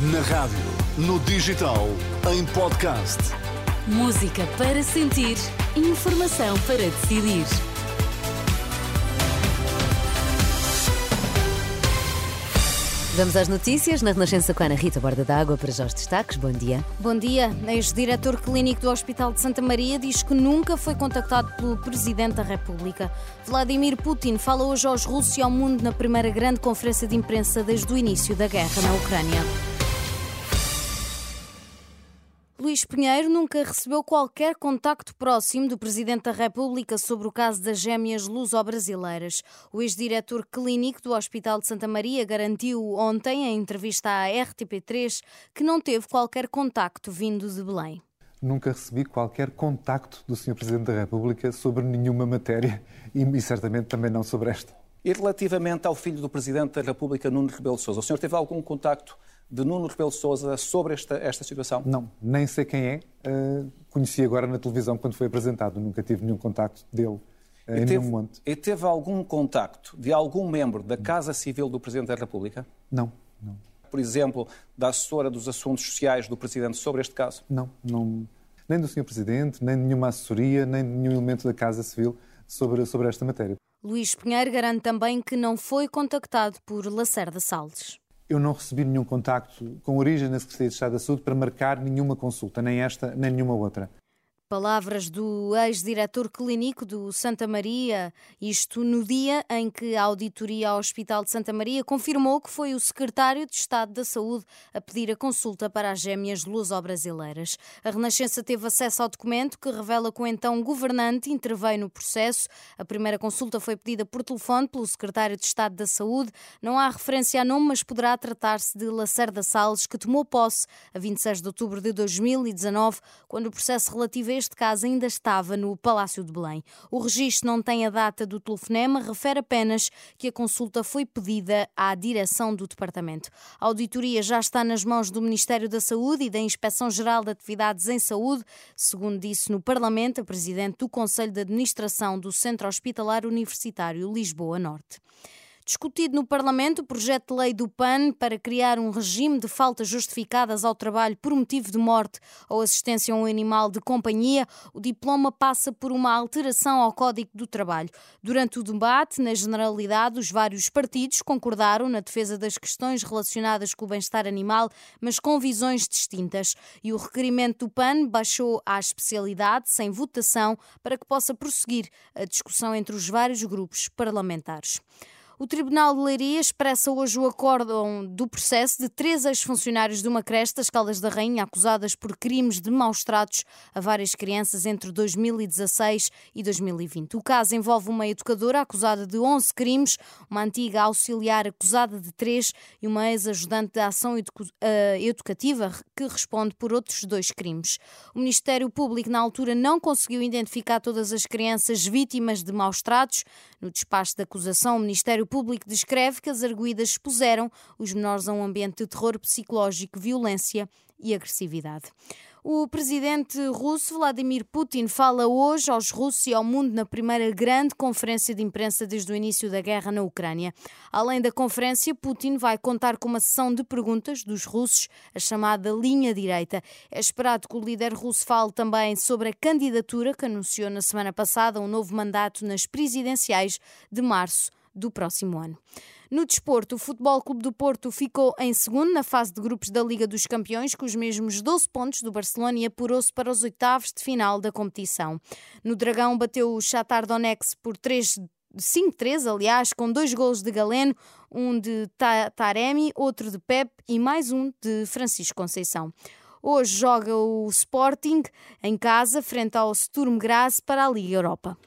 Na rádio, no digital, em podcast. Música para sentir, informação para decidir. Vamos às notícias na Renascença com a Ana Rita Borda d'Água para já os destaques. Bom dia. Bom dia. Ex-diretor clínico do Hospital de Santa Maria diz que nunca foi contactado pelo Presidente da República. Vladimir Putin fala hoje aos russos e ao mundo na primeira grande conferência de imprensa desde o início da guerra na Ucrânia. Luís Pinheiro nunca recebeu qualquer contacto próximo do Presidente da República sobre o caso das gêmeas luso-brasileiras. O ex-diretor clínico do Hospital de Santa Maria garantiu ontem, em entrevista à RTP3, que não teve qualquer contacto vindo de Belém. Nunca recebi qualquer contacto do Sr. Presidente da República sobre nenhuma matéria e, e certamente também não sobre esta. E relativamente ao filho do Presidente da República, Nuno Rebelo de Sousa, o senhor teve algum contacto de Nuno Rebelo Sousa sobre esta, esta situação? Não, nem sei quem é. Uh, conheci agora na televisão quando foi apresentado. Nunca tive nenhum contacto dele uh, em teve. E teve algum contacto de algum membro da Casa Civil do Presidente da República? Não, não. Por exemplo, da assessora dos assuntos sociais do Presidente sobre este caso? Não, não. Nem do Sr. Presidente, nem de nenhuma assessoria, nem de nenhum elemento da Casa Civil sobre, sobre esta matéria. Luís Pinheiro garante também que não foi contactado por Lacerda Salles eu não recebi nenhum contacto com origem na Secretaria de Estado da Saúde para marcar nenhuma consulta, nem esta, nem nenhuma outra. Palavras do ex-diretor clínico do Santa Maria, isto no dia em que a auditoria ao Hospital de Santa Maria confirmou que foi o secretário de Estado da Saúde a pedir a consulta para as gêmeas luso-brasileiras. A Renascença teve acesso ao documento que revela que o então governante interveio no processo. A primeira consulta foi pedida por telefone pelo secretário de Estado da Saúde. Não há referência a nome, mas poderá tratar-se de Lacerda Salles, que tomou posse a 26 de outubro de 2019, quando o processo relativo este caso ainda estava no Palácio de Belém. O registro não tem a data do telefonema, refere apenas que a consulta foi pedida à direção do departamento. A auditoria já está nas mãos do Ministério da Saúde e da Inspeção-Geral de Atividades em Saúde, segundo disse no Parlamento a presidente do Conselho de Administração do Centro Hospitalar Universitário Lisboa Norte. Discutido no Parlamento o projeto de lei do PAN para criar um regime de faltas justificadas ao trabalho por motivo de morte ou assistência a um animal de companhia, o diploma passa por uma alteração ao Código do Trabalho. Durante o debate, na generalidade, os vários partidos concordaram na defesa das questões relacionadas com o bem-estar animal, mas com visões distintas. E o requerimento do PAN baixou à especialidade, sem votação, para que possa prosseguir a discussão entre os vários grupos parlamentares. O Tribunal de Leiria expressa hoje o acórdão do processo de três ex-funcionários de uma creche das Caldas da Rainha acusadas por crimes de maus tratos a várias crianças entre 2016 e 2020. O caso envolve uma educadora acusada de 11 crimes, uma antiga auxiliar acusada de três e uma ex-ajudante de ação eh, educativa que responde por outros dois crimes. O Ministério Público, na altura, não conseguiu identificar todas as crianças vítimas de maus tratos. No despacho de acusação, o Ministério Público descreve que as arguídas expuseram os menores a um ambiente de terror psicológico, violência e agressividade. O presidente russo Vladimir Putin fala hoje aos russos e ao mundo na primeira grande conferência de imprensa desde o início da guerra na Ucrânia. Além da conferência, Putin vai contar com uma sessão de perguntas dos russos, a chamada linha direita. É esperado que o líder russo fale também sobre a candidatura que anunciou na semana passada um novo mandato nas presidenciais de março do próximo ano. No desporto, o Futebol Clube do Porto ficou em segundo na fase de grupos da Liga dos Campeões, com os mesmos 12 pontos do Barcelona e apurou-se para os oitavos de final da competição. No Dragão bateu o Shakhtar Donetsk por 3 5-3, aliás, com dois gols de Galeno, um de Taremi, outro de Pep e mais um de Francisco Conceição. Hoje joga o Sporting em casa frente ao Sturm Graz para a Liga Europa.